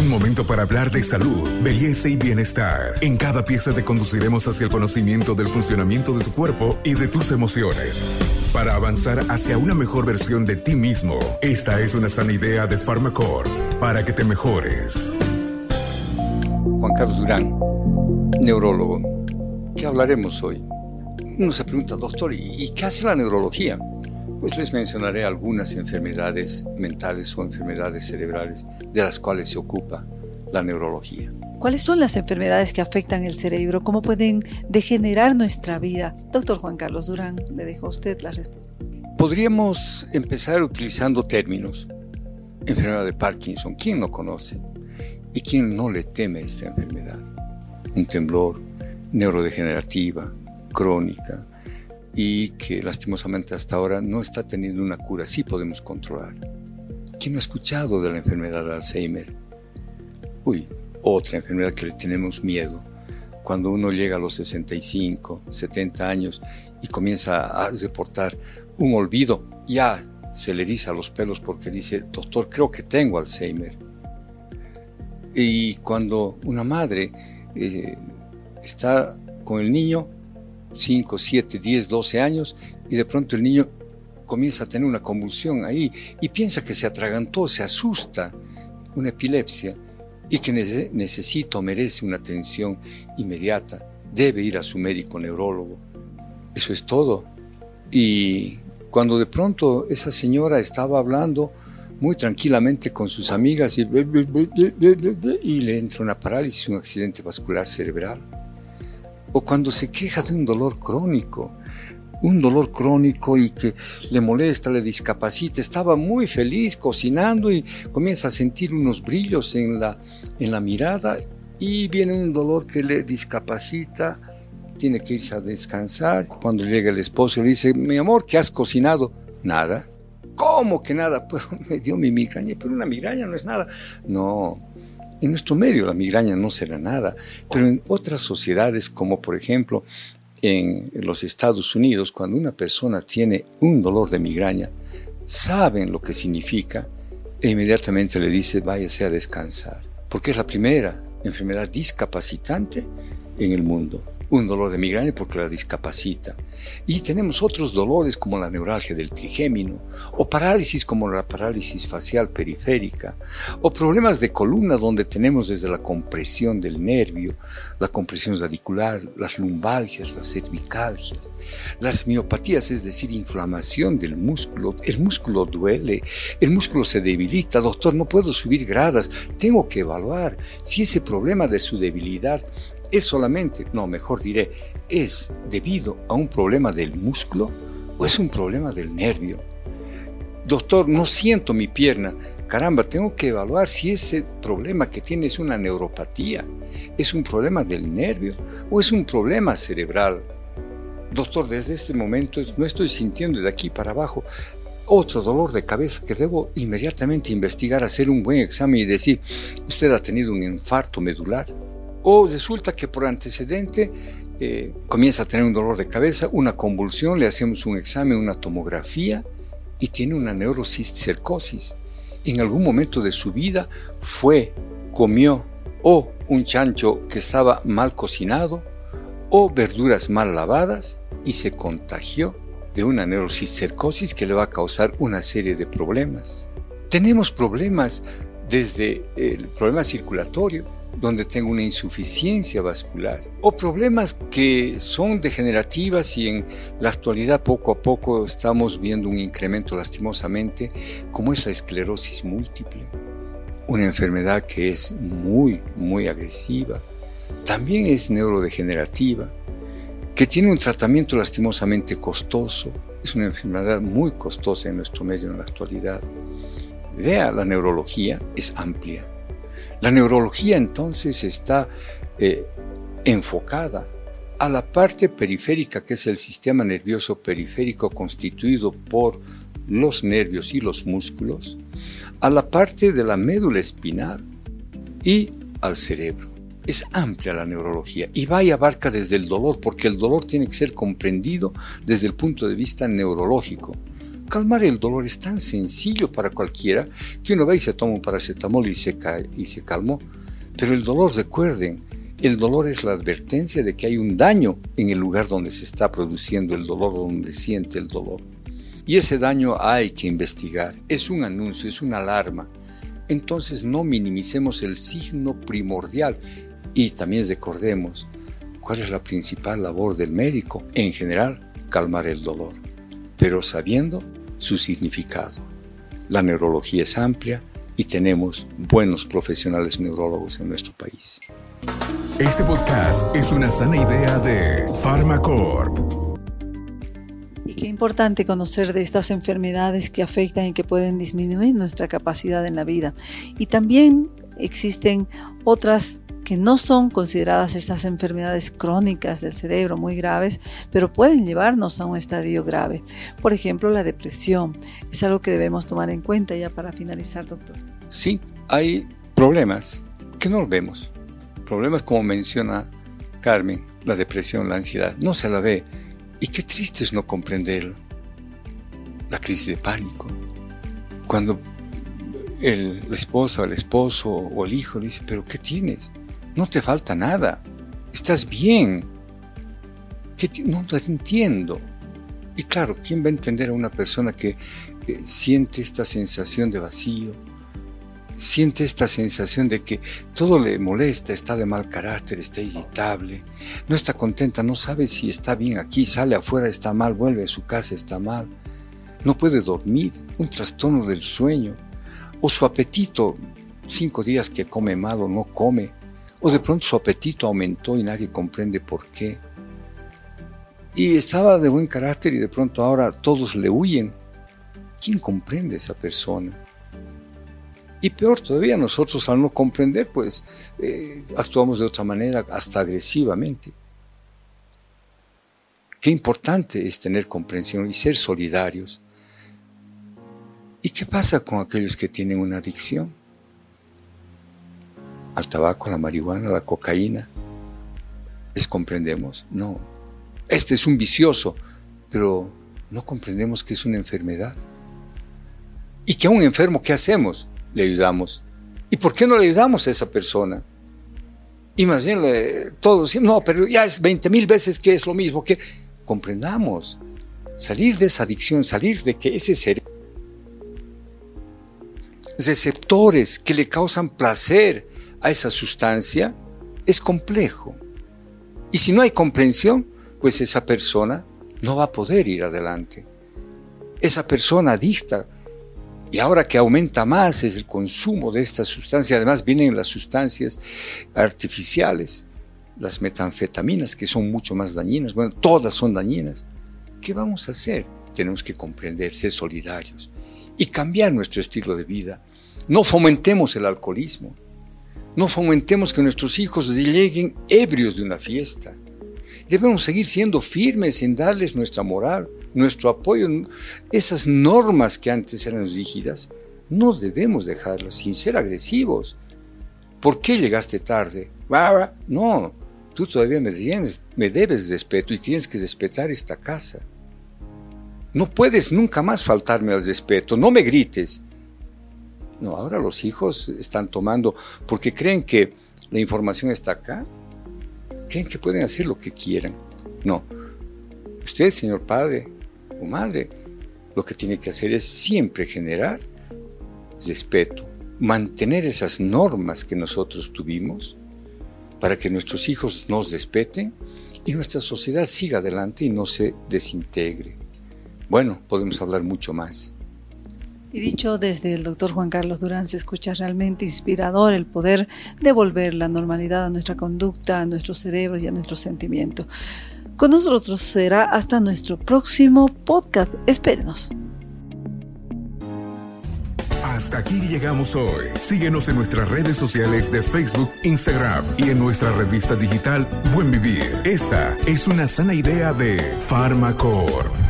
Un momento para hablar de salud, belleza y bienestar. En cada pieza te conduciremos hacia el conocimiento del funcionamiento de tu cuerpo y de tus emociones. Para avanzar hacia una mejor versión de ti mismo, esta es una sana idea de Pharmacore para que te mejores. Juan Carlos Durán, neurólogo. ¿Qué hablaremos hoy? Uno se pregunta, doctor, ¿y qué hace la neurología? Pues les mencionaré algunas enfermedades mentales o enfermedades cerebrales de las cuales se ocupa la neurología. ¿Cuáles son las enfermedades que afectan el cerebro? ¿Cómo pueden degenerar nuestra vida? Doctor Juan Carlos Durán, le dejo a usted la respuesta. Podríamos empezar utilizando términos. Enfermedad de Parkinson, ¿quién no conoce? ¿Y quién no le teme esta enfermedad? Un temblor neurodegenerativa, crónica, y que lastimosamente hasta ahora no está teniendo una cura, sí podemos controlar. ¿Quién no ha escuchado de la enfermedad de Alzheimer? Uy, otra enfermedad que le tenemos miedo. Cuando uno llega a los 65, 70 años y comienza a reportar un olvido, ya se le eriza los pelos porque dice, doctor, creo que tengo Alzheimer. Y cuando una madre eh, está con el niño, 5, 7, 10, 12 años y de pronto el niño comienza a tener una convulsión ahí y piensa que se atragantó, se asusta, una epilepsia y que necesita merece una atención inmediata, debe ir a su médico neurólogo. Eso es todo. Y cuando de pronto esa señora estaba hablando muy tranquilamente con sus amigas y, y le entra una parálisis, un accidente vascular cerebral o cuando se queja de un dolor crónico, un dolor crónico y que le molesta, le discapacita. Estaba muy feliz cocinando y comienza a sentir unos brillos en la, en la mirada y viene un dolor que le discapacita, tiene que irse a descansar. Cuando llega el esposo le dice, mi amor, ¿qué has cocinado? Nada. ¿Cómo que nada? Pues me dio mi migraña, pero una migraña no es nada. No, en nuestro medio la migraña no será nada, pero en otras sociedades, como por ejemplo en los Estados Unidos, cuando una persona tiene un dolor de migraña, saben lo que significa e inmediatamente le dice váyase a descansar, porque es la primera enfermedad discapacitante en el mundo un dolor de migraña porque la discapacita. Y tenemos otros dolores como la neuralgia del trigémino, o parálisis como la parálisis facial periférica, o problemas de columna donde tenemos desde la compresión del nervio, la compresión radicular, las lumbalgias, las cervicalgias, las miopatías, es decir, inflamación del músculo. El músculo duele, el músculo se debilita, doctor, no puedo subir gradas, tengo que evaluar si ese problema de su debilidad ¿Es solamente, no, mejor diré, es debido a un problema del músculo o es un problema del nervio? Doctor, no siento mi pierna. Caramba, tengo que evaluar si ese problema que tiene es una neuropatía, es un problema del nervio o es un problema cerebral. Doctor, desde este momento no estoy sintiendo de aquí para abajo otro dolor de cabeza que debo inmediatamente investigar, hacer un buen examen y decir, usted ha tenido un infarto medular o resulta que por antecedente eh, comienza a tener un dolor de cabeza, una convulsión, le hacemos un examen, una tomografía y tiene una neurocisticercosis. En algún momento de su vida fue, comió o un chancho que estaba mal cocinado o verduras mal lavadas y se contagió de una neurocisticercosis que le va a causar una serie de problemas. Tenemos problemas desde el problema circulatorio, donde tengo una insuficiencia vascular o problemas que son degenerativas y en la actualidad poco a poco estamos viendo un incremento lastimosamente como es la esclerosis múltiple, una enfermedad que es muy, muy agresiva, también es neurodegenerativa, que tiene un tratamiento lastimosamente costoso, es una enfermedad muy costosa en nuestro medio en la actualidad. Vea, la neurología es amplia la neurología entonces está eh, enfocada a la parte periférica, que es el sistema nervioso periférico constituido por los nervios y los músculos, a la parte de la médula espinal y al cerebro. Es amplia la neurología y va y abarca desde el dolor, porque el dolor tiene que ser comprendido desde el punto de vista neurológico. Calmar el dolor es tan sencillo para cualquiera que uno va y se toma un paracetamol y se, cae, y se calmó. Pero el dolor, recuerden, el dolor es la advertencia de que hay un daño en el lugar donde se está produciendo el dolor, donde siente el dolor. Y ese daño hay que investigar. Es un anuncio, es una alarma. Entonces no minimicemos el signo primordial y también recordemos cuál es la principal labor del médico. En general, calmar el dolor, pero sabiendo su significado. La neurología es amplia y tenemos buenos profesionales neurólogos en nuestro país. Este podcast es una sana idea de Pharmacorp. Y qué importante conocer de estas enfermedades que afectan y que pueden disminuir nuestra capacidad en la vida. Y también existen otras que no son consideradas estas enfermedades crónicas del cerebro muy graves, pero pueden llevarnos a un estadio grave. Por ejemplo, la depresión. Es algo que debemos tomar en cuenta ya para finalizar, doctor. Sí, hay problemas que no vemos problemas como menciona Carmen, la depresión, la ansiedad, no se la ve. Y qué triste es no comprenderlo. La crisis de pánico. Cuando el, la esposa, el esposo o el hijo le dice, pero ¿qué tienes? No te falta nada. Estás bien. no te entiendo. Y claro, ¿quién va a entender a una persona que eh, siente esta sensación de vacío, siente esta sensación de que todo le molesta, está de mal carácter, está irritable, no está contenta, no sabe si está bien aquí, sale afuera, está mal, vuelve a su casa, está mal, no puede dormir, un trastorno del sueño, o su apetito, cinco días que come mal o no come, o de pronto su apetito aumentó y nadie comprende por qué. Y estaba de buen carácter y de pronto ahora todos le huyen. ¿Quién comprende a esa persona? Y peor todavía, nosotros al no comprender, pues eh, actuamos de otra manera, hasta agresivamente. Qué importante es tener comprensión y ser solidarios. ¿Y qué pasa con aquellos que tienen una adicción? Al tabaco, a la marihuana, a la cocaína. ¿Les comprendemos? No. Este es un vicioso, pero no comprendemos que es una enfermedad. Y que a un enfermo, ¿qué hacemos? le ayudamos. ¿Y por qué no le ayudamos a esa persona? Y más bien todos, no, pero ya es 20 mil veces que es lo mismo, que comprendamos, salir de esa adicción, salir de que ese ser receptores que le causan placer a esa sustancia es complejo. Y si no hay comprensión, pues esa persona no va a poder ir adelante. Esa persona adicta y ahora que aumenta más es el consumo de esta sustancia, además vienen las sustancias artificiales, las metanfetaminas, que son mucho más dañinas, bueno, todas son dañinas. ¿Qué vamos a hacer? Tenemos que comprender, ser solidarios y cambiar nuestro estilo de vida. No fomentemos el alcoholismo, no fomentemos que nuestros hijos lleguen ebrios de una fiesta. Debemos seguir siendo firmes en darles nuestra moral, nuestro apoyo, esas normas que antes eran rígidas, no debemos dejarlas sin ser agresivos. ¿Por qué llegaste tarde? No, tú todavía me, me debes respeto y tienes que respetar esta casa. No puedes nunca más faltarme al respeto, no me grites. No, ahora los hijos están tomando porque creen que la información está acá, creen que pueden hacer lo que quieran. No, usted, señor padre, madre, lo que tiene que hacer es siempre generar respeto, mantener esas normas que nosotros tuvimos para que nuestros hijos nos respeten y nuestra sociedad siga adelante y no se desintegre. Bueno, podemos hablar mucho más. Y dicho desde el doctor Juan Carlos Durán, se escucha realmente inspirador el poder devolver la normalidad a nuestra conducta, a nuestros cerebros y a nuestros sentimientos. Con nosotros será hasta nuestro próximo podcast. Espérenos. Hasta aquí llegamos hoy. Síguenos en nuestras redes sociales de Facebook, Instagram y en nuestra revista digital Buen Vivir. Esta es una sana idea de Pharmacorp.